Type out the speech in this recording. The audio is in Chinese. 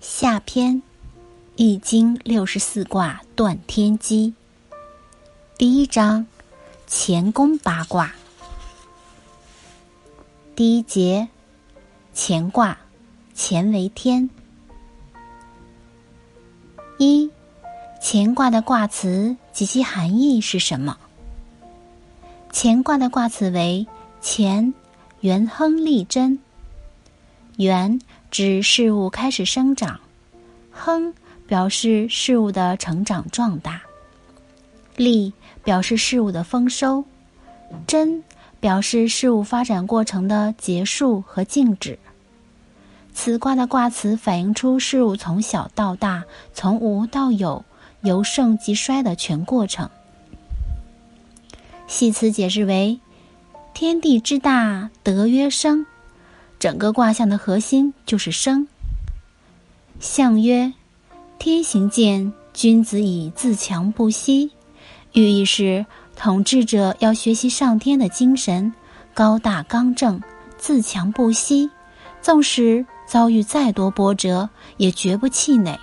下篇，《易经》六十四卦断天机。第一章，乾宫八卦。第一节，乾卦，乾为天。一，乾卦的卦辞及其含义是什么？乾卦的卦辞为乾，元亨利贞。元指事物开始生长，亨表示事物的成长壮大，利表示事物的丰收，贞表示事物发展过程的结束和静止。此卦的卦辞反映出事物从小到大、从无到有、由盛及衰的全过程。系辞解释为：天地之大，德曰生。整个卦象的核心就是生。象曰：“天行健，君子以自强不息。”寓意是统治者要学习上天的精神，高大刚正，自强不息，纵使遭遇再多波折，也绝不气馁。